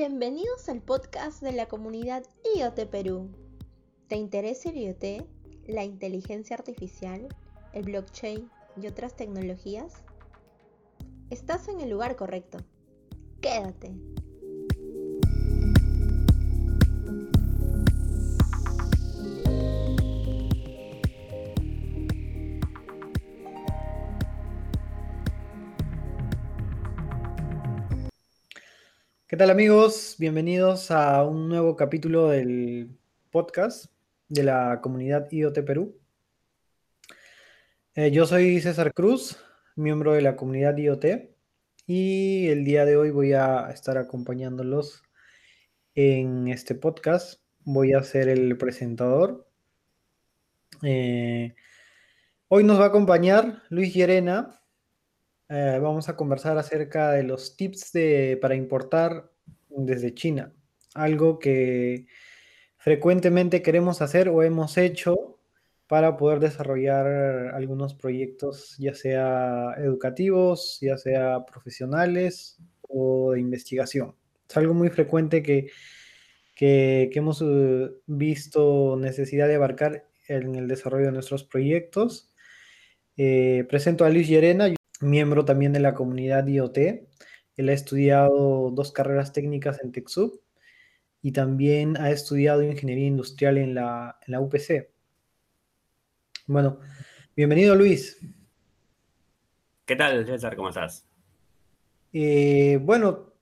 Bienvenidos al podcast de la comunidad IoT Perú. ¿Te interesa el IoT, la inteligencia artificial, el blockchain y otras tecnologías? Estás en el lugar correcto. Quédate. ¿Qué tal amigos? Bienvenidos a un nuevo capítulo del podcast de la comunidad IoT Perú. Eh, yo soy César Cruz, miembro de la comunidad IoT, y el día de hoy voy a estar acompañándolos en este podcast. Voy a ser el presentador. Eh, hoy nos va a acompañar Luis Llerena, eh, vamos a conversar acerca de los tips de, para importar desde China. Algo que frecuentemente queremos hacer o hemos hecho para poder desarrollar algunos proyectos, ya sea educativos, ya sea profesionales o de investigación. Es algo muy frecuente que, que, hemos eh, visto necesidad de abarcar en el desarrollo de nuestros proyectos. Eh, presento a Luis Llerena miembro también de la comunidad IoT. Él ha estudiado dos carreras técnicas en TechSoup y también ha estudiado ingeniería industrial en la, UPC. Bueno, bienvenido Luis. ¿Qué tal, César? ¿Cómo estás? Eh, bueno,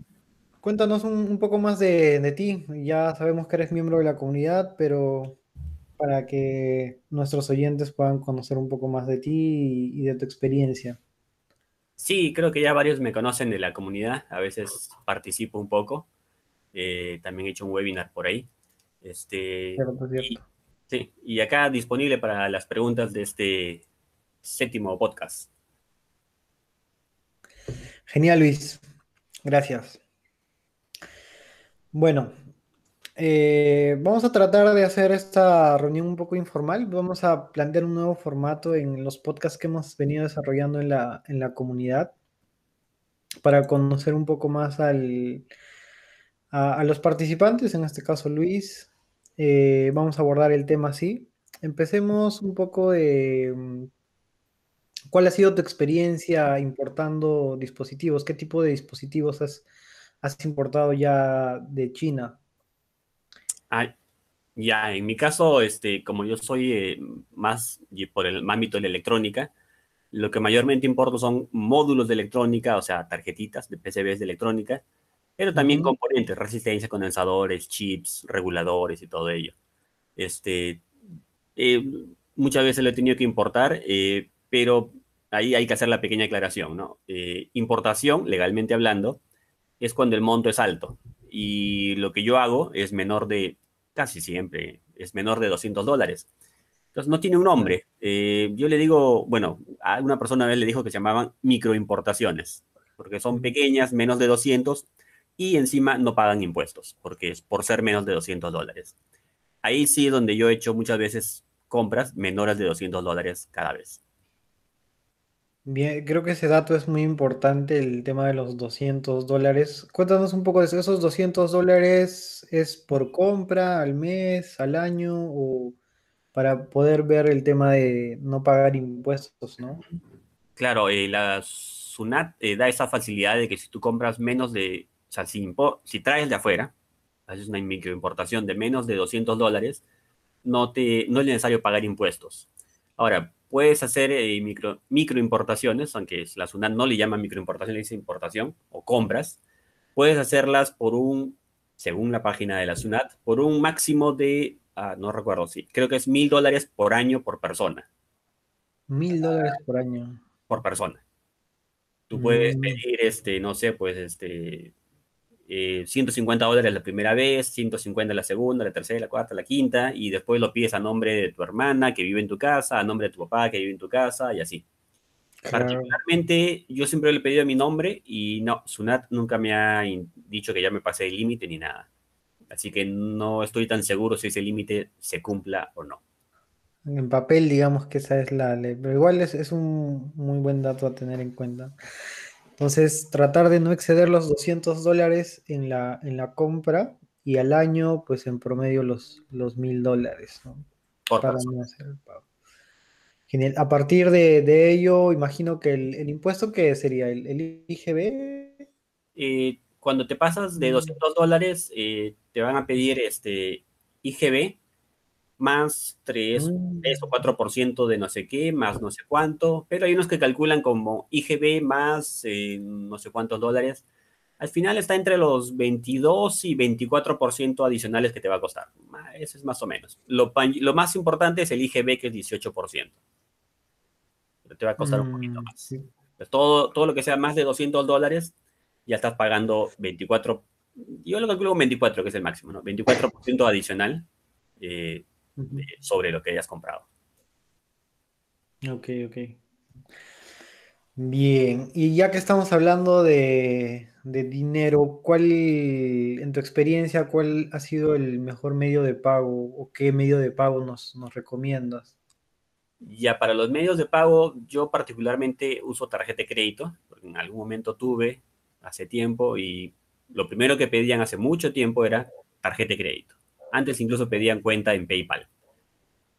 cuéntanos un, poco más de, de, ti. Ya sabemos que eres miembro de la comunidad, pero para que nuestros oyentes puedan conocer un poco más de ti y de tu experiencia. Sí, creo que ya varios me conocen de la comunidad, a veces participo un poco, eh, también he hecho un webinar por ahí. Este, Y, sí, y acá disponible para las preguntas de este séptimo podcast. Genial, Luis. Gracias. Bueno, eh, vamos a tratar de hacer esta reunión un poco informal. Vamos a plantear un nuevo formato en los podcasts que hemos venido desarrollando en la, en la comunidad para conocer un poco más a, los participantes, en este caso Luis. Eh, vamos a abordar el tema así. Empecemos un poco de mm, cuál ha sido tu experiencia importando dispositivos, qué tipo de dispositivos has importado ya de China. Ah, ya, en mi caso, este, como yo soy eh, más por el ámbito de la electrónica, lo que mayormente importo son módulos de electrónica, o sea, tarjetitas de PCBs de electrónica, pero también componentes, resistencia, condensadores, chips, reguladores y todo ello. Este, eh, muchas veces lo he tenido que importar, eh, pero ahí hay que hacer la pequeña aclaración, ¿no? importación, legalmente hablando, es cuando el monto es alto y lo que yo hago es menor de, casi siempre, es menor de 200 dólares. Entonces no tiene un nombre. Eh, yo le digo, bueno, a una persona a vez le dijo que se llamaban microimportaciones, porque son pequeñas, menos de 200, y encima no pagan impuestos, porque es por ser menos de 200 dólares. Ahí sí es donde yo he hecho muchas veces compras menores de 200 dólares cada vez. Bien, creo que ese dato es muy importante, el tema de los 200 dólares. Cuéntanos un poco de eso. ¿Esos 200 dólares es por compra, al mes, al año o para poder ver el tema de no pagar impuestos, ¿no? Claro, eh, la SUNAT eh, da esa facilidad de que si tú compras menos de, o sea, si, si traes de afuera, haces una microimportación de menos de 200 dólares, no, te, no es necesario pagar impuestos. Ahora, puedes hacer eh, micro, microimportaciones, aunque la SUNAT no le llama microimportación, le dice importación o compras. Puedes hacerlas por un, según la página de la SUNAT, por un máximo de, ah, no recuerdo, sí, creo que es mil dólares por año por persona. Mil dólares por año. Por persona. Tú puedes mm. pedir, este, no sé, pues, este, 150 eh, dólares la primera vez, 150 la segunda, la tercera, la cuarta, la quinta, y después lo pides a nombre de tu hermana que vive en tu casa, a nombre de tu papá que vive en tu casa, y así. Particularmente, yo siempre le he pedido mi nombre y no, Sunat nunca me ha dicho que ya me pasé el límite ni nada. Así que no estoy tan seguro si ese límite se cumpla o no. En papel, digamos que esa es la ley, pero igual es, es un muy buen dato a tener en cuenta. Entonces, tratar de no exceder los 200 dólares en la, en la compra y al año, pues en promedio los, los 1000 dólares, ¿no? Para no hacer el pago. Genial. A partir de, ello, imagino que el, impuesto que sería el, el IGB. Eh, cuando te pasas de 200 mm. dólares, eh, te van a pedir este IGB más 3, mm. o 4% de no sé qué, más no sé cuánto, pero hay unos que calculan como IGB más eh, no sé cuántos dólares. Al final está entre los 22 y 24% adicionales que te va a costar. Eso es más o menos. Lo, lo, más importante es el IGB, que es 18%. Pero te va a costar un poquito mm, más. Pues todo, todo lo que sea más de 200 dólares, ya estás pagando 24. Yo lo calculo con 24, que es el máximo, ¿no? 24% adicional. Eh, sobre lo que hayas comprado. Ok, ok. Bien, y ya que estamos hablando de, dinero, ¿cuál, en tu experiencia, cuál ha sido el mejor medio de pago o qué medio de pago nos, nos recomiendas? Ya para los medios de pago, yo particularmente uso tarjeta de crédito, porque en algún momento tuve hace tiempo y lo primero que pedían hace mucho tiempo era tarjeta de crédito. Antes incluso pedían cuenta en PayPal.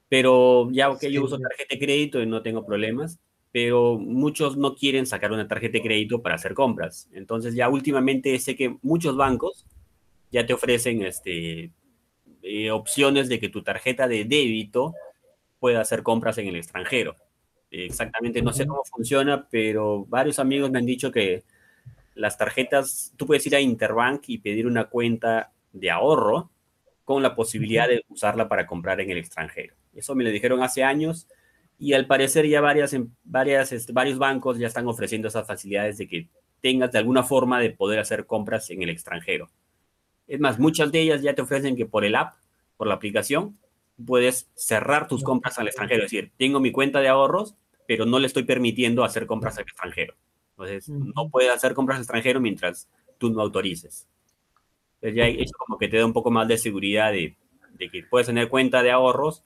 Pero ya que yo uso tarjeta de crédito y no tengo problemas, pero muchos no quieren sacar una tarjeta de crédito para hacer compras. Entonces ya últimamente sé que muchos bancos ya te ofrecen este, eh, opciones de que tu tarjeta de débito pueda hacer compras en el extranjero. Exactamente, no sé cómo funciona, pero varios amigos me han dicho que las tarjetas, tú puedes ir a Interbank y pedir una cuenta de ahorro con la posibilidad de usarla para comprar en el extranjero. Eso me lo dijeron hace años y al parecer ya varias, varias, este, varios bancos ya están ofreciendo esas facilidades de que tengas de alguna forma de poder hacer compras en el extranjero. Es más, muchas de ellas ya te ofrecen que por el app, por la aplicación, puedes cerrar tus compras al extranjero. Es decir, tengo mi cuenta de ahorros, pero no le estoy permitiendo hacer compras al extranjero. Entonces, no puedes hacer compras al extranjero mientras tú no autorices. Entonces ya eso como que te da un poco más de seguridad de, que puedes tener cuenta de ahorros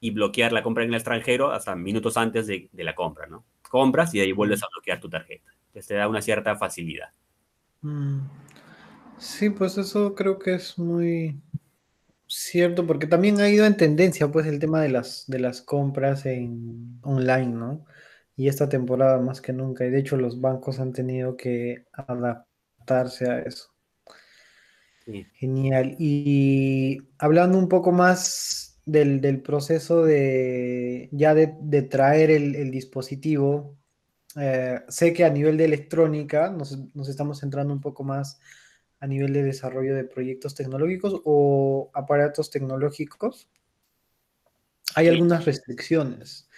y bloquear la compra en el extranjero hasta minutos antes de, la compra, ¿no? Compras y de ahí vuelves a bloquear tu tarjeta. Entonces te da una cierta facilidad. Mm. Sí, pues eso creo que es muy cierto, porque también ha ido en tendencia, pues, el tema de las, de las compras en online, ¿no? Y esta temporada más que nunca, y de hecho los bancos han tenido que adaptarse a eso. Genial. Y hablando un poco más del, proceso de ya de, traer el, dispositivo, eh, sé que a nivel de electrónica nos, estamos centrando un poco más a nivel de desarrollo de proyectos tecnológicos o aparatos tecnológicos. Hay algunas restricciones.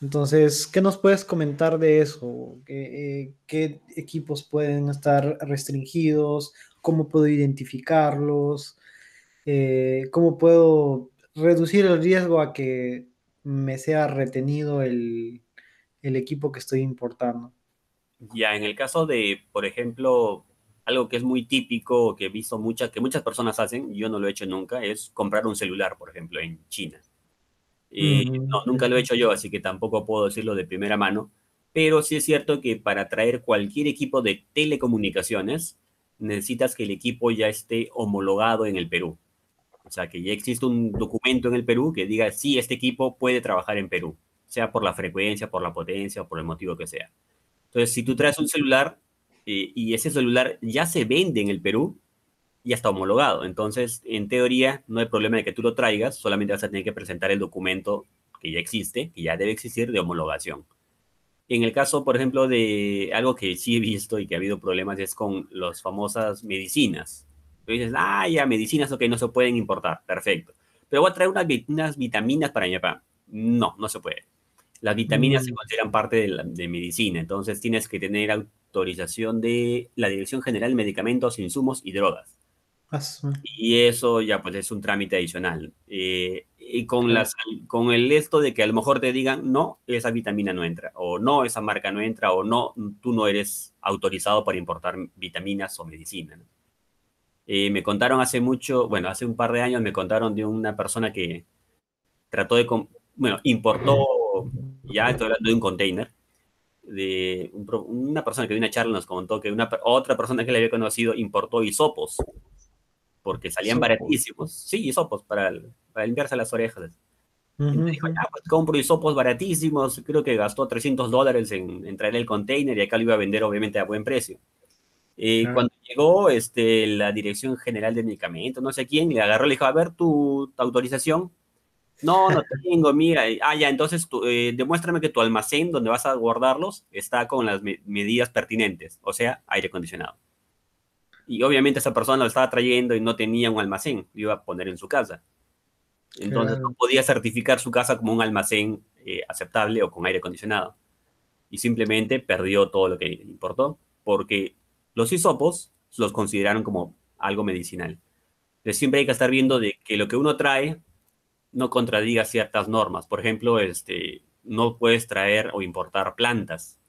Entonces, ¿qué nos puedes comentar de eso? ¿Qué, ¿Qué, equipos pueden estar restringidos cómo puedo identificarlos, eh, cómo puedo reducir el riesgo a que me sea retenido el, equipo que estoy importando. Ya, en el caso de, por ejemplo, algo que es muy típico, que he visto muchas, que muchas personas hacen, yo no lo he hecho nunca, es comprar un celular, por ejemplo, en China. Y no, nunca lo he hecho yo, así que tampoco puedo decirlo de primera mano, pero sí es cierto que para traer cualquier equipo de telecomunicaciones, necesitas que el equipo ya esté homologado en el Perú. O sea, que ya existe un documento en el Perú que diga, sí, este equipo puede trabajar en Perú, sea por la frecuencia, por la potencia o por el motivo que sea. Entonces, si tú traes un celular eh, y ese celular ya se vende en el Perú, ya está homologado. Entonces, en teoría, no hay problema de que tú lo traigas, solamente vas a tener que presentar el documento que ya existe, que ya debe existir de homologación. En el caso, por ejemplo, de algo que sí he visto y que ha habido problemas es con las famosas medicinas. Tú dices, ah, ya, medicinas, ok, no se pueden importar, perfecto. Pero voy a traer unas, vitaminas para mi papá. No, no se puede. Las vitaminas se mm. consideran parte de, la, de medicina, entonces tienes que tener autorización de la Dirección General de Medicamentos, Insumos y Drogas. Y eso ya pues es un trámite adicional. Eh, y con, las, con el esto de que a lo mejor te digan, no, esa vitamina no entra, o no, esa marca no entra, o no, tú no eres autorizado para importar vitaminas o medicina. Eh, me contaron hace mucho, bueno, hace un par de años me contaron de una persona que trató de, bueno, importó, ya estoy hablando de un container, de una persona que dio una charla nos contó que una, otra persona que le había conocido importó hisopos porque salían baratísimos. Sí, hisopos para, para limpiarse las orejas. Y me dijo, ya, pues compro hisopos baratísimos. Creo que gastó 300 dólares en, en, traer el container y acá lo iba a vender, obviamente, a buen precio. Y Cuando llegó este, la Dirección General de Medicamentos, no sé quién, le agarró y le dijo, a ver tu, autorización. No, no tengo, mira. Ah, ya, entonces eh, demuéstrame que tu almacén donde vas a guardarlos está con las medidas pertinentes, o sea, aire acondicionado. Y obviamente esa persona lo estaba trayendo y no tenía un almacén, lo iba a poner en su casa. Entonces no podía certificar su casa como un almacén eh, aceptable o con aire acondicionado. Y simplemente perdió todo lo que importó, porque los hisopos los consideraron como algo medicinal. Entonces siempre hay que estar viendo de que lo que uno trae no contradiga ciertas normas. Por ejemplo, este, no puedes traer o importar plantas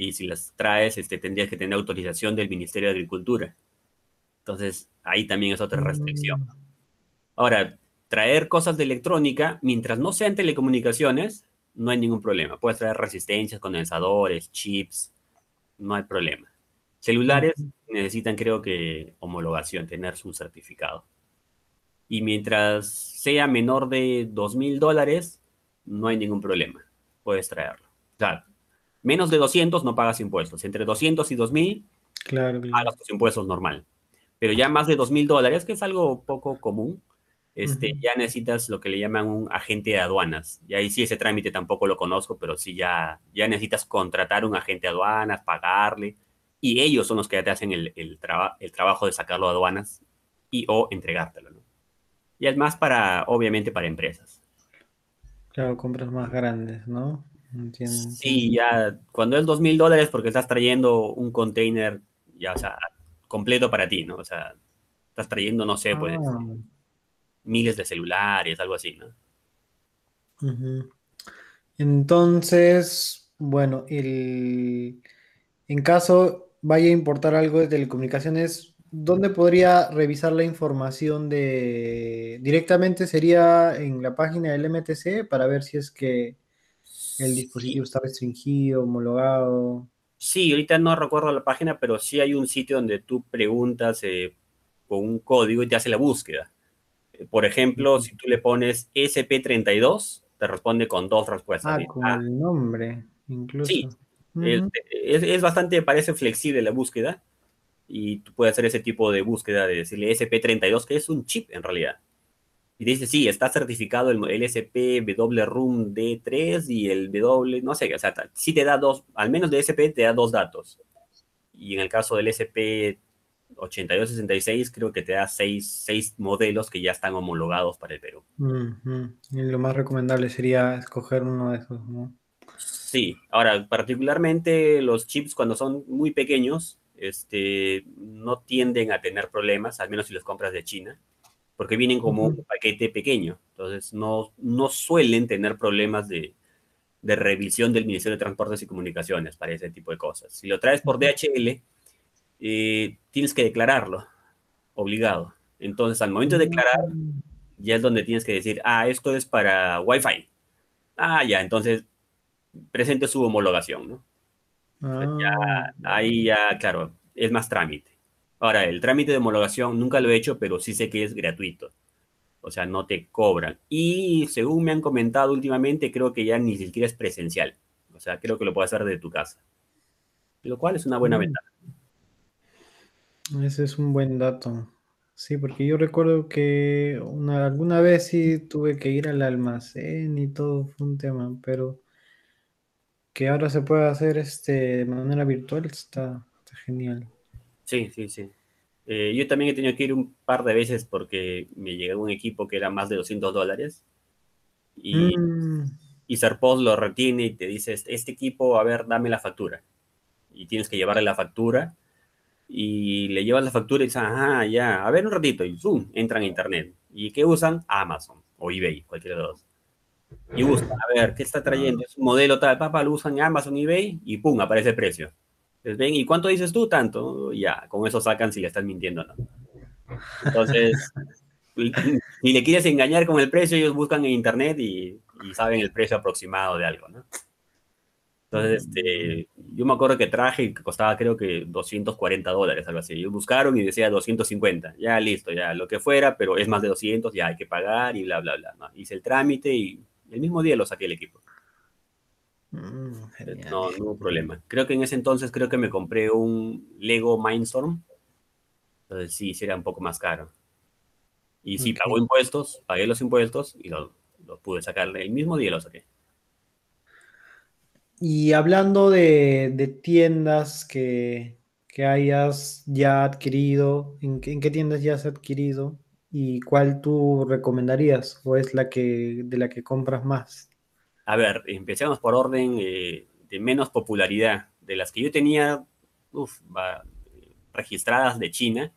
y si las traes, este, tendrías que tener autorización del Ministerio de Agricultura. Entonces, ahí también es otra restricción. Mm. Ahora, traer cosas de electrónica, mientras no sean telecomunicaciones, no hay ningún problema. Puedes traer resistencias, condensadores, chips, no hay problema. Celulares necesitan, creo que, homologación, tener su certificado. Y mientras sea menor de dos mil dólares, no hay ningún problema. Puedes traerlo. O sea, Menos de 200 no pagas impuestos. Entre 200 y 2000 claro, pagas tus impuestos normal. Pero ya más de 2000 dólares, que es algo poco común, este, ya necesitas lo que le llaman un agente de aduanas. Y ahí sí ese trámite tampoco lo conozco, pero sí ya, ya necesitas contratar un agente de aduanas, pagarle, y ellos son los que te hacen el, el, el trabajo de sacarlo a aduanas y o entregártelo. ¿no? Y es más para, obviamente, para empresas. Claro, compras más grandes, ¿no? Sí, ya cuando es dos mil dólares porque estás trayendo un container, ya, o sea, completo para ti, ¿no? O sea, estás trayendo, no sé, pues, ah. miles de celulares, algo así, ¿no? Entonces, bueno, el, en caso vaya a importar algo de telecomunicaciones, ¿dónde podría revisar la información de... Directamente sería en la página del MTC para ver si es que el dispositivo está restringido, homologado. Sí, ahorita no recuerdo la página, pero sí hay un sitio donde tú preguntas eh, con un código y te hace la búsqueda. Eh, por ejemplo, si tú le pones SP32, te responde con dos respuestas. Ah, con el nombre, incluso. Sí, es, bastante, parece flexible la búsqueda y tú puedes hacer ese tipo de búsqueda de decirle SP32, que es un chip en realidad. Y dice, sí, está certificado el LSP WRUM D3 y el W, no sé, o sea, sí te da dos, al menos de SP te da dos datos. Y en el caso del SP 8266 creo que te da seis, seis modelos que ya están homologados para el Perú. Y lo más recomendable sería escoger uno de esos, ¿no? Sí, ahora, particularmente los chips cuando son muy pequeños, este, no tienden a tener problemas, al menos si los compras de China porque vienen como un paquete pequeño. Entonces, no, no suelen tener problemas de, de, revisión del Ministerio de Transportes y Comunicaciones para ese tipo de cosas. Si lo traes por DHL, eh, tienes que declararlo, obligado. Entonces, al momento de declarar, mm. ya es donde tienes que decir, ah, esto es para Wi-Fi. Ah, ya, entonces presente su homologación, ¿no? Ya, ah. ahí ya, claro, es más trámite. Ahora, el trámite de homologación nunca lo he hecho, pero sí sé que es gratuito. O sea, no te cobran. Y según me han comentado últimamente, creo que ya ni siquiera es presencial. O sea, creo que lo puedes hacer de tu casa. Lo cual es una buena mm. ventaja. Ese es un buen dato. Sí, porque yo recuerdo que una, alguna vez sí tuve que ir al almacén y todo fue un tema, pero que ahora se pueda hacer este, de manera virtual está genial. Sí, sí, sí. Eh, yo también he tenido que ir un par de veces porque me llegó un equipo que era más de 200 dólares y, mm. y Serpos lo retiene y te dice, este equipo, a ver, dame la factura. Y tienes que llevarle la factura y le llevas la factura y dices, ajá, ya, a ver un ratito y zoom, entran a internet. ¿Y qué usan? Amazon o eBay, cualquiera de los dos. Y buscan, a ver, ¿qué está trayendo? Es un modelo tal, papá, lo usan en Amazon, eBay y pum, aparece el precio. Les ven, ¿y cuánto dices tú? Tanto. Ya, con eso sacan si le están mintiendo o no. Entonces, si le quieres engañar con el precio, ellos buscan en internet y, saben el precio aproximado de algo, ¿no? Entonces, este, yo me acuerdo que traje y que costaba creo que 240 dólares, algo así. Ellos buscaron y decía 250. Ya listo, ya lo que fuera, pero es más de 200, ya hay que pagar y bla, bla, bla. ¿no? Hice el trámite y el mismo día lo saqué el equipo. Mm, no, no hubo problema. Creo que en ese entonces creo que me compré un Lego Mindstorm. Entonces sí, sería un poco más caro. Y sí, pagó impuestos, pagué los impuestos y lo, lo pude sacar el mismo día lo saqué. Y hablando de, tiendas que, hayas ya adquirido, ¿en qué, tiendas ya has adquirido? ¿Y cuál tú recomendarías? ¿O es la que de la que compras más? A ver, empecemos por orden eh, de menos popularidad. De las que yo tenía registradas de China,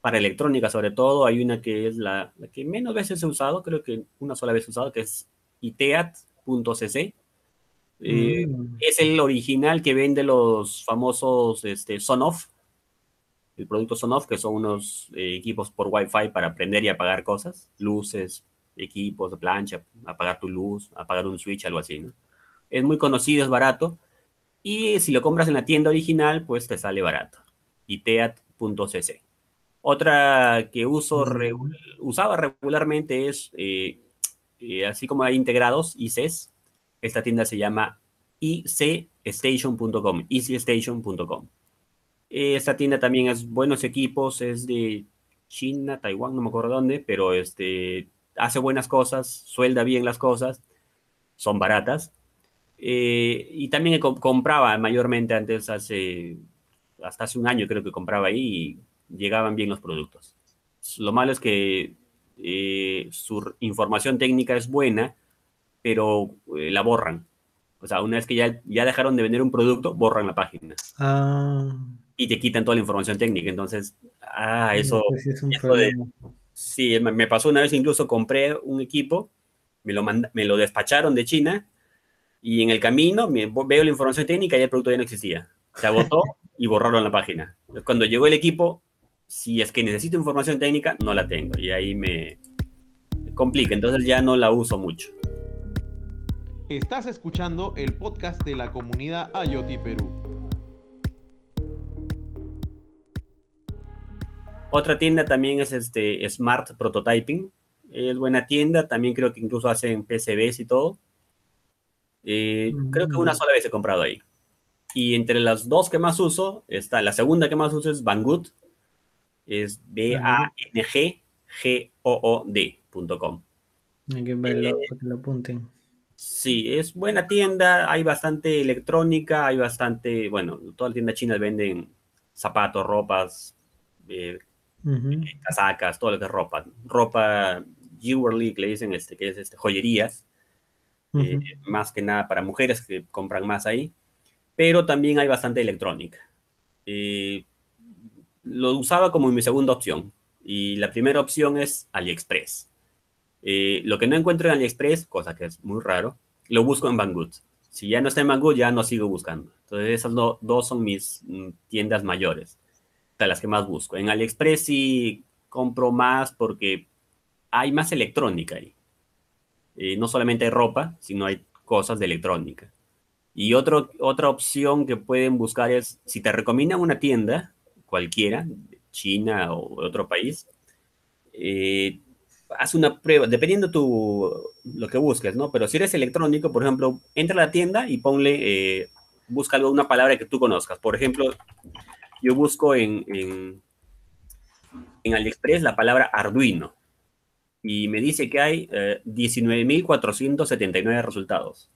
para electrónica sobre todo, hay una que es la, la, que menos veces he usado, creo que una sola vez he usado, que es iteat.cc eh, mm. Es el original que vende los famosos este, Sonoff, el producto Sonoff, que son unos eh, equipos por Wi-Fi para aprender y apagar cosas, luces, equipos plancha, apagar tu luz, apagar un switch, algo así. ¿no? Es muy conocido, es barato. Y si lo compras en la tienda original, pues te sale barato. iteat.cc. Otra que uso usaba regularmente es, eh, así como hay integrados, ICES, esta tienda se llama icstation.com, easystation.com. Esta tienda también es buenos equipos, es de China, Taiwán, no me acuerdo dónde, pero este, hace buenas cosas, suelda bien las cosas, son baratas. Eh, y también compraba mayormente antes, hace, hasta hace un año creo que compraba ahí y llegaban bien los productos. Lo malo es que eh, su información técnica es buena, pero eh, la borran. O sea, una vez que ya, ya dejaron de vender un producto, borran la página. Ah. Y te quitan toda la información técnica. Entonces, ah, eso. Sí, es un sí me pasó una vez, incluso compré un equipo, me lo, me lo despacharon de China y en el camino me, veo la información técnica y el producto ya no existía. Se agotó y borraron la página. Cuando llegó el equipo, si es que necesito información técnica, no la tengo. Y ahí me complica. Entonces ya no la uso mucho. Estás escuchando el podcast de la comunidad IoT Perú. Otra tienda también es este Smart Prototyping. Es buena tienda, también creo que incluso hacen PCBs y todo. Eh, creo que una mm. sola vez he comprado ahí. Y entre las dos que más uso, está la segunda que más uso es Banggood. Es B-A-N-G-G-O-O-D.com. Hay que verlo eh, que lo apunten. Sí, es buena tienda, hay bastante electrónica, hay bastante, bueno, todas las tiendas chinas venden zapatos, ropas, eh, casacas, todo lo que es ropa. Ropa jewelry, que le dicen este, que es este, joyerías, eh, más que nada para mujeres que compran más ahí, pero también hay bastante electrónica. Eh, lo usaba como mi segunda opción y la primera opción es AliExpress. Eh, lo que no encuentro en AliExpress, cosa que es muy raro, lo busco en Banggood. Si ya no está en Banggood, ya no sigo buscando. Entonces, esas dos son mis mm, tiendas mayores, las que más busco. En AliExpress sí compro más porque hay más electrónica ahí. Eh, no solamente hay ropa, sino hay cosas de electrónica. Y otra opción que pueden buscar es, si te recomiendan una tienda, cualquiera, China o otro país, eh, haz una prueba, dependiendo tu, lo que busques, ¿no? Pero si eres electrónico, por ejemplo, entra a la tienda y ponle, eh, busca una palabra que tú conozcas. Por ejemplo, yo busco en, en, en AliExpress la palabra Arduino y me dice que hay 19.479 eh, resultados.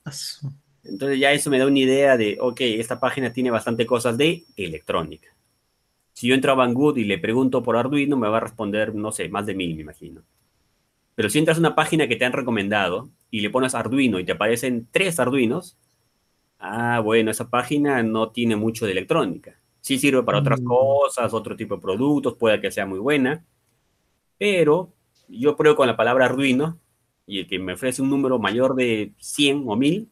Entonces ya eso me da una idea de, ok, esta página tiene bastante cosas de electrónica. Si yo entro a Banggood y le pregunto por Arduino, me va a responder, no sé, más de mil, me imagino. Pero si entras a una página que te han recomendado y le pones Arduino y te aparecen tres Arduinos, ah, bueno, esa página no tiene mucho de electrónica. Sí sirve para otras mm. cosas, otro tipo de productos, puede que sea muy buena, pero yo pruebo con la palabra Arduino y el que me ofrece un número mayor de 100 o 1000,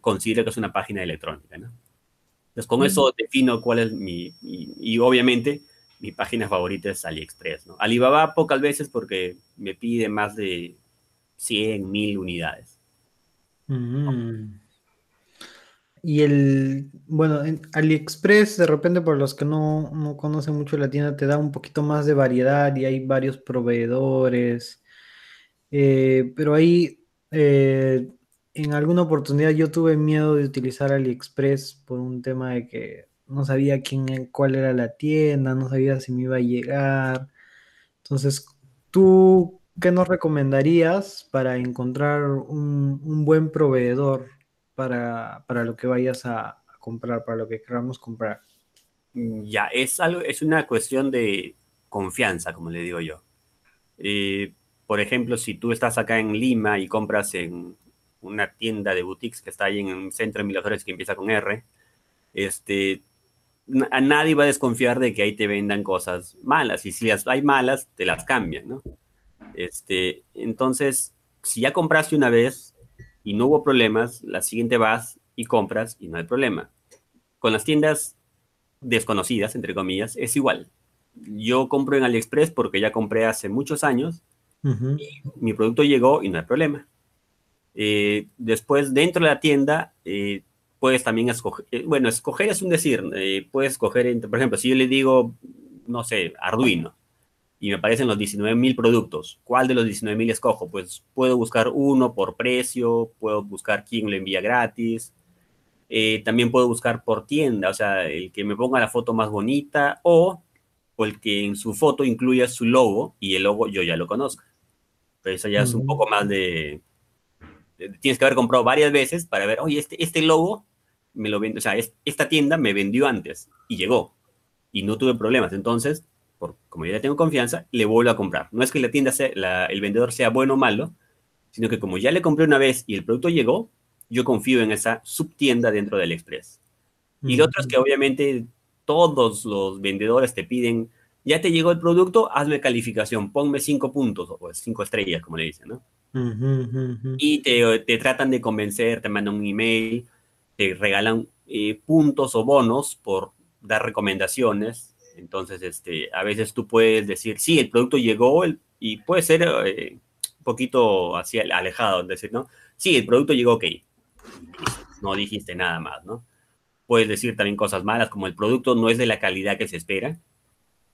considero que es una página electrónica, ¿no? Entonces, con mm. eso defino cuál es mi, y obviamente mi página favorita es AliExpress, ¿no? Alibaba pocas veces porque me pide más de 100, mil unidades. Mm. Y el, bueno, en AliExpress, de repente, por los que no, no conocen mucho la tienda, te da un poquito más de variedad y hay varios proveedores. Eh, pero ahí, eh, en alguna oportunidad yo tuve miedo de utilizar AliExpress por un tema de que no sabía quién, cuál era la tienda, no sabía si me iba a llegar. Entonces, ¿tú qué nos recomendarías para encontrar un, un buen proveedor para, para, lo que vayas a, comprar, para lo que queramos comprar? Ya, es, algo, es una cuestión de confianza, como le digo yo. Eh, por ejemplo, si tú estás acá en Lima y compras en una tienda de boutiques que está ahí en un centro de Miraflores que empieza con R, este, a nadie va a desconfiar de que ahí te vendan cosas malas. Y si las hay malas, te las cambian, ¿no? Este, entonces, si ya compraste una vez y no hubo problemas, la siguiente vas y compras y no hay problema. Con las tiendas desconocidas, entre comillas, es igual. Yo compro en AliExpress porque ya compré hace muchos años uh -huh. y mi producto llegó y no hay problema. Eh, después, dentro de la tienda, eh, puedes también escoger, eh, bueno, escoger es un decir, eh, puedes escoger, entre, por ejemplo, si yo le digo, no sé, Arduino, y me aparecen los 19.000 productos, ¿cuál de los 19.000 escojo? Pues puedo buscar uno por precio, puedo buscar quién lo envía gratis, eh, también puedo buscar por tienda, o sea, el que me ponga la foto más bonita o, o el que en su foto incluya su logo y el logo yo ya lo conozco. Pero eso ya es un poco más de, tienes que haber comprado varias veces para ver, oye, este, este logo me lo vende, o sea, es, esta tienda me vendió antes y llegó y no tuve problemas. Entonces, por, como ya tengo confianza, le vuelvo a comprar. No es que la tienda sea, la, el vendedor sea bueno o malo, sino que como ya le compré una vez y el producto llegó, yo confío en esa subtienda dentro del Express. Mm -hmm. Y lo otro es que obviamente todos los vendedores te piden, ya te llegó el producto, hazme calificación, ponme cinco puntos o cinco estrellas, como le dicen, ¿no? Y te, te, tratan de convencer, te mandan un email, te regalan eh, puntos o bonos por dar recomendaciones. Entonces, este, a veces tú puedes decir, sí, el producto llegó y puede ser eh, un poquito así alejado, decir, ¿no? Sí, el producto llegó, ok. No dijiste nada más, ¿no? Puedes decir también cosas malas, como el producto no es de la calidad que se espera.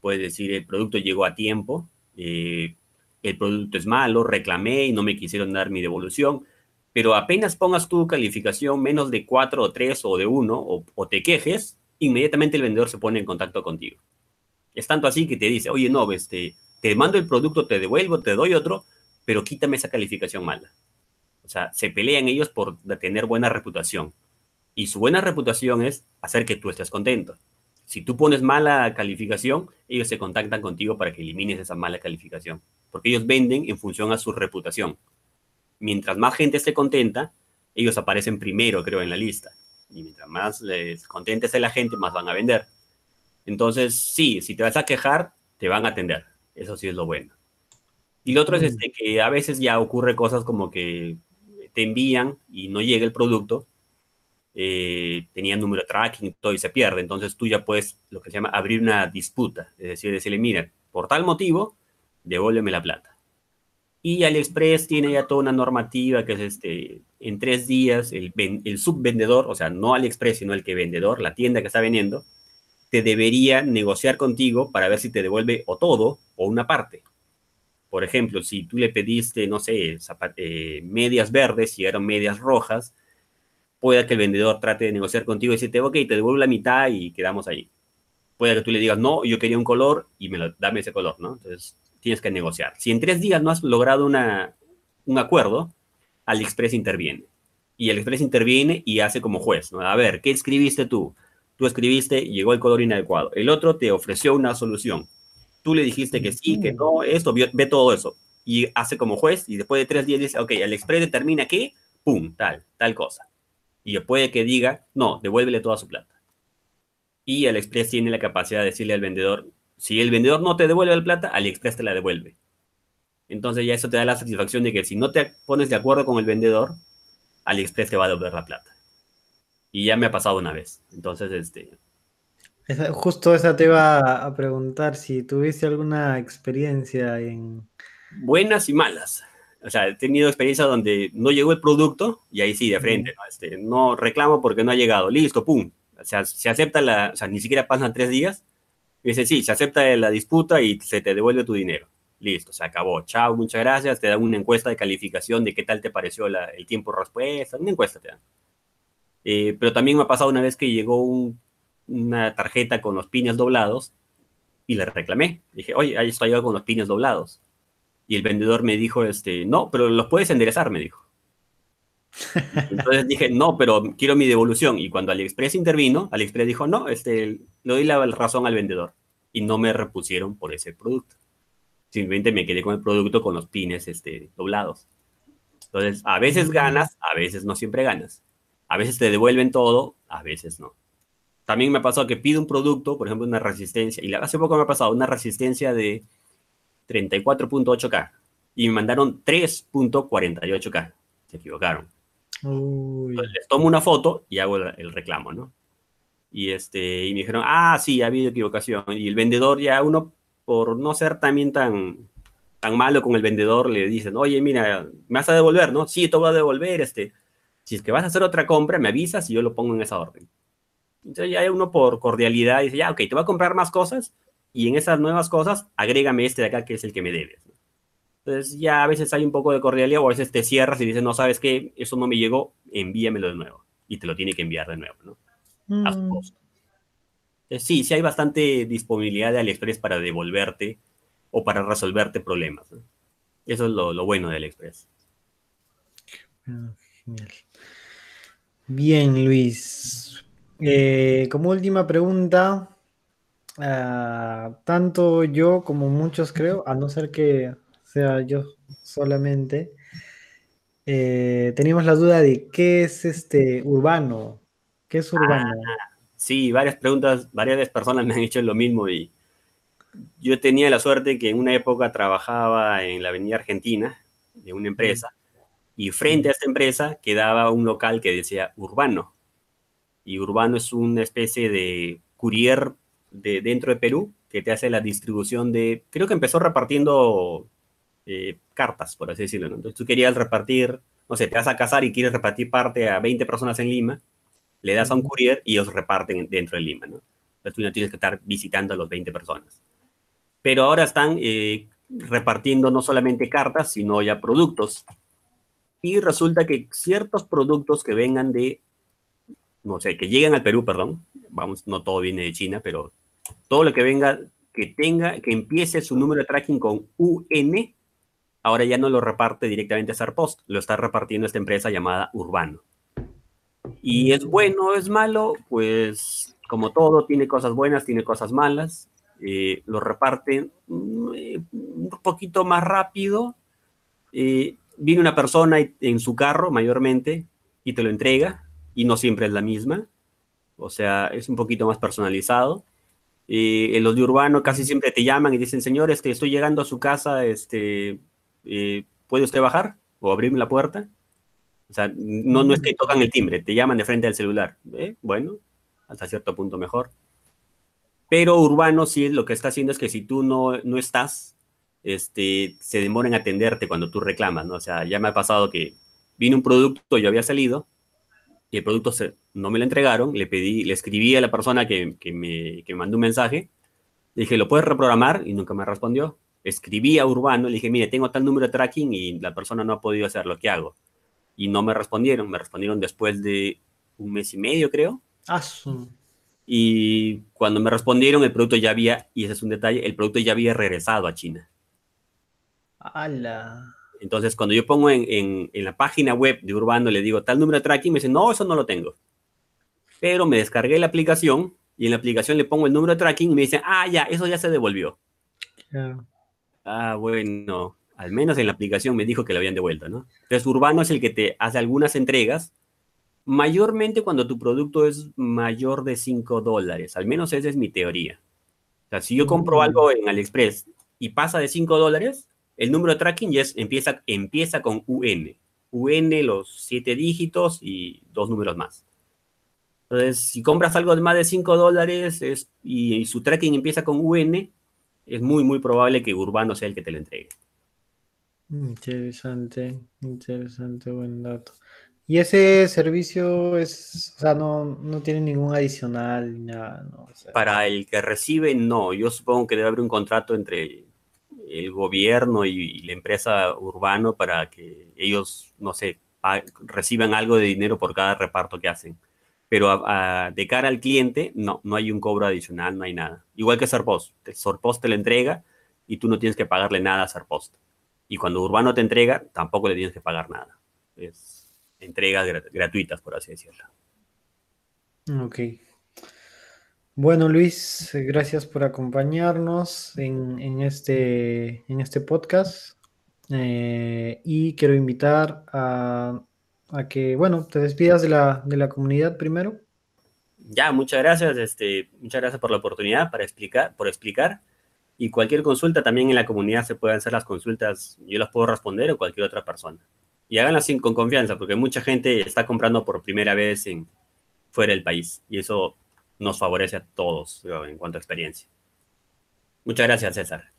Puedes decir, el producto llegó a tiempo. Eh, el producto es malo, reclamé y no me quisieron dar mi devolución, pero apenas pongas tu calificación menos de 4 o 3 o de 1 o, o, te quejes, inmediatamente el vendedor se pone en contacto contigo. Es tanto así que te dice, oye, no, este, te mando el producto, te devuelvo, te doy otro, pero quítame esa calificación mala. O sea, se pelean ellos por tener buena reputación. Y su buena reputación es hacer que tú estés contento. Si tú pones mala calificación, ellos se contactan contigo para que elimines esa mala calificación porque ellos venden en función a su reputación. Mientras más gente esté contenta, ellos aparecen primero, creo, en la lista. Y mientras más les contenta esté la gente, más van a vender. Entonces, sí, si te vas a quejar, te van a atender. Eso sí es lo bueno. Y lo otro mm. es este, que a veces ya ocurre cosas como que te envían y no llega el producto, eh, tenían número de tracking todo y se pierde. Entonces tú ya puedes, lo que se llama, abrir una disputa. Es decir, decirle, mira, por tal motivo, devuélveme la plata. Y AliExpress tiene ya toda una normativa que es este, en tres días el, subvendedor, o sea, no AliExpress, sino el que vendedor, la tienda que está vendiendo, te debería negociar contigo para ver si te devuelve o todo o una parte. Por ejemplo, si tú le pediste, no sé, eh, medias verdes y eran medias rojas, puede que el vendedor trate de negociar contigo y decirte, ok, te devuelvo la mitad y quedamos ahí. Puede que tú le digas, no, yo quería un color y me lo, dame ese color, ¿no? Entonces, tienes que negociar. Si en tres días no has logrado una, un acuerdo, AliExpress interviene. Y AliExpress interviene y hace como juez, ¿no? A ver, ¿qué escribiste tú? Tú escribiste, llegó el color inadecuado. El otro te ofreció una solución. Tú le dijiste que sí, que no, esto, ve todo eso. Y hace como juez y después de tres días dice, ok, AliExpress determina que, pum, tal, tal cosa. Y puede que diga, no, devuélvele toda su plata. Y AliExpress tiene la capacidad de decirle al vendedor, si el vendedor no te devuelve la plata, AliExpress te la devuelve. Entonces ya eso te da la satisfacción de que si no te pones de acuerdo con el vendedor, AliExpress te va a devolver la plata. Y ya me ha pasado una vez. Entonces, este... Esa, justo esa te iba a preguntar si tuviste alguna experiencia en... Buenas y malas. O sea, he tenido experiencia donde no llegó el producto y ahí sí, de frente, ¿no? Este, no reclamo porque no ha llegado. Listo, pum. O sea, se acepta la, o sea, ni siquiera pasan tres días. Dice, sí, se acepta la disputa y se te devuelve tu dinero. Listo, se acabó. Chao, muchas gracias. Te dan una encuesta de calificación de qué tal te pareció la, el tiempo de respuesta. Una encuesta te dan. Eh, pero también me ha pasado una vez que llegó un, una tarjeta con los pines doblados y le reclamé. Dije, oye, ahí estoy yo con los pines doblados. Y el vendedor me dijo, este, no, pero los puedes enderezar, me dijo. Entonces dije, no, pero quiero mi devolución. Y cuando AliExpress intervino, AliExpress dijo, no, este, le doy la razón al vendedor. Y no me repusieron por ese producto. Simplemente me quedé con el producto con los pines este, doblados. Entonces, a veces ganas, a veces no siempre ganas. A veces te devuelven todo, a veces no. También me ha pasado que pido un producto, por ejemplo, una resistencia, y hace poco me ha pasado una resistencia de 34.8K y me mandaron 3.48K. Se equivocaron. Entonces, les tomo una foto y hago el reclamo, ¿no? Y, este, y me dijeron, ah, sí, ha habido equivocación. Y el vendedor ya uno, por no ser también tan, tan malo con el vendedor, le dicen, oye, mira, me vas a devolver, ¿no? Sí, te voy a devolver, este. Si es que vas a hacer otra compra, me avisas y yo lo pongo en esa orden. Entonces ya uno por cordialidad dice, ya, ok, te voy a comprar más cosas y en esas nuevas cosas, agrégame este de acá que es el que me debes. Entonces ya a veces hay un poco de cordialidad o a veces te cierras y dices, no sabes qué, eso no me llegó, envíamelo de nuevo. Y te lo tiene que enviar de nuevo, ¿no? A su Mm, costo. Entonces, sí, sí hay bastante disponibilidad de AliExpress para devolverte o para resolverte problemas. ¿no? Eso es lo, lo bueno de AliExpress. ah, genial. Bien, Luis. Eh, como última pregunta, ah, tanto yo como muchos creo, a no ser que sea yo solamente, eh, teníamos la duda de qué es este urbano. ¿Qué es urbano? Sí, varias preguntas, varias personas me han hecho lo mismo y yo tenía la suerte que en una época trabajaba en la Avenida Argentina de una empresa y frente a esta empresa quedaba un local que decía Urbano. Y Urbano es una especie de courier de dentro de Perú que te hace la distribución de, creo que empezó repartiendo eh, cartas, por así decirlo. ¿no? Entonces tú querías repartir, no sé, te vas a casar y quieres repartir parte a 20 personas en Lima, le das a un courier y ellos reparten dentro de Lima, ¿no? Entonces tú no tienes que estar visitando a los 20 personas. Pero ahora están eh, repartiendo no solamente cartas, sino ya productos. Y resulta que ciertos productos que vengan de, no sé, que lleguen al Perú, perdón, vamos, no todo viene de China, pero todo lo que venga, que tenga, que empiece su número de tracking con UN, ahora ya no lo reparte directamente a Sarpost, lo está repartiendo esta empresa llamada Urbano. Y es bueno, es malo, pues como todo, tiene cosas buenas, tiene cosas malas. Eh, lo reparten mm, eh, un poquito más rápido. Eh, viene una persona en su carro, mayormente, y te lo entrega, y no siempre es la misma. O sea, es un poquito más personalizado. Eh, en los de urbano casi siempre te llaman y dicen, señor, este, estoy llegando a su casa, este, eh, ¿puede usted bajar o abrirme la puerta? O sea, no, no es que tocan el timbre, te llaman de frente al celular. ¿eh? Bueno, hasta cierto punto mejor. Pero Urbano sí lo que está haciendo es que si tú no, no estás, este, se demora en atenderte cuando tú reclamas, ¿no? O sea, ya me ha pasado que vino un producto, yo había salido, y el producto no me lo entregaron, le pedí, le escribí a la persona que, que me, que me mandó un mensaje, le dije, ¿lo puedes reprogramar? Y nunca me respondió. Escribí a Urbano, le dije, mire, tengo tal número de tracking y la persona no ha podido hacer lo que hago. Y no me respondieron, me respondieron después de un mes y medio, creo. Ah, Y cuando me respondieron, el producto ya había, y ese es un detalle, el producto ya había regresado a China. ala. Entonces, cuando yo pongo en, en- en la página web de Urbano, le digo tal número de tracking, me dicen, no, eso no lo tengo. Pero me descargué la aplicación y en la aplicación le pongo el número de tracking y me dicen, ah, ya, eso ya se devolvió. Ya. Ah, bueno, al menos en la aplicación me dijo que lo habían devuelto, ¿no? Entonces, Urbano es el que te hace algunas entregas, mayormente cuando tu producto es mayor de 5 dólares, al menos esa es mi teoría. O sea, si yo compro Mm. algo en AliExpress y pasa de 5 dólares, el número de tracking ya es- empieza, empieza con UN. UN, los 7 dígitos y dos números más. Entonces, si compras algo de más de 5 dólares es- y, y su tracking empieza con UN, es muy, muy probable que Urbano sea el que te lo entregue. Interesante, interesante, buen dato. Y ese servicio es, o sea, no, no tiene ningún adicional ni nada, ¿no? O sea, Para el que recibe, no. Yo supongo que debe haber un contrato entre el gobierno y la empresa urbano para que ellos, no sé, reciban algo de dinero por cada reparto que hacen. Pero de cara al cliente, no, no hay un cobro adicional, no hay nada. Igual que Serpost. Te- Serpost te la entrega y tú no tienes que pagarle nada a Serpost. Y cuando Urbano te entrega, tampoco le tienes que pagar nada. Es entregas grat- gratuitas, por así decirlo. Ok. Bueno, Luis, gracias por acompañarnos en, en este, en este podcast. Eh, y quiero invitar a, a que, bueno, te despidas de la, de la comunidad primero. Ya, muchas gracias, este, muchas gracias por la oportunidad para explicar, por explicar. Y cualquier consulta también en la comunidad se pueden hacer las consultas, yo las puedo responder o cualquier otra persona. Y háganlas sin, con confianza, porque mucha gente está comprando por primera vez fuera del país. Y eso nos favorece a todos en cuanto a experiencia. Muchas gracias, César.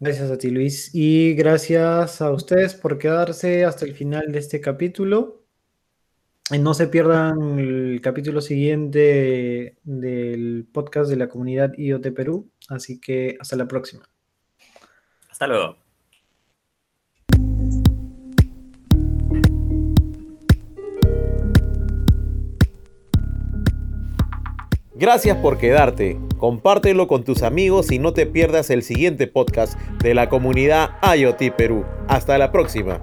Gracias a ti, Luis. Y gracias a ustedes por quedarse hasta el final de este capítulo. Y no se pierdan el capítulo siguiente del podcast de la comunidad IoT Perú. Así que hasta la próxima. Hasta luego. Gracias por quedarte. Compártelo con tus amigos y no te pierdas el siguiente podcast de la comunidad IoT Perú. Hasta la próxima.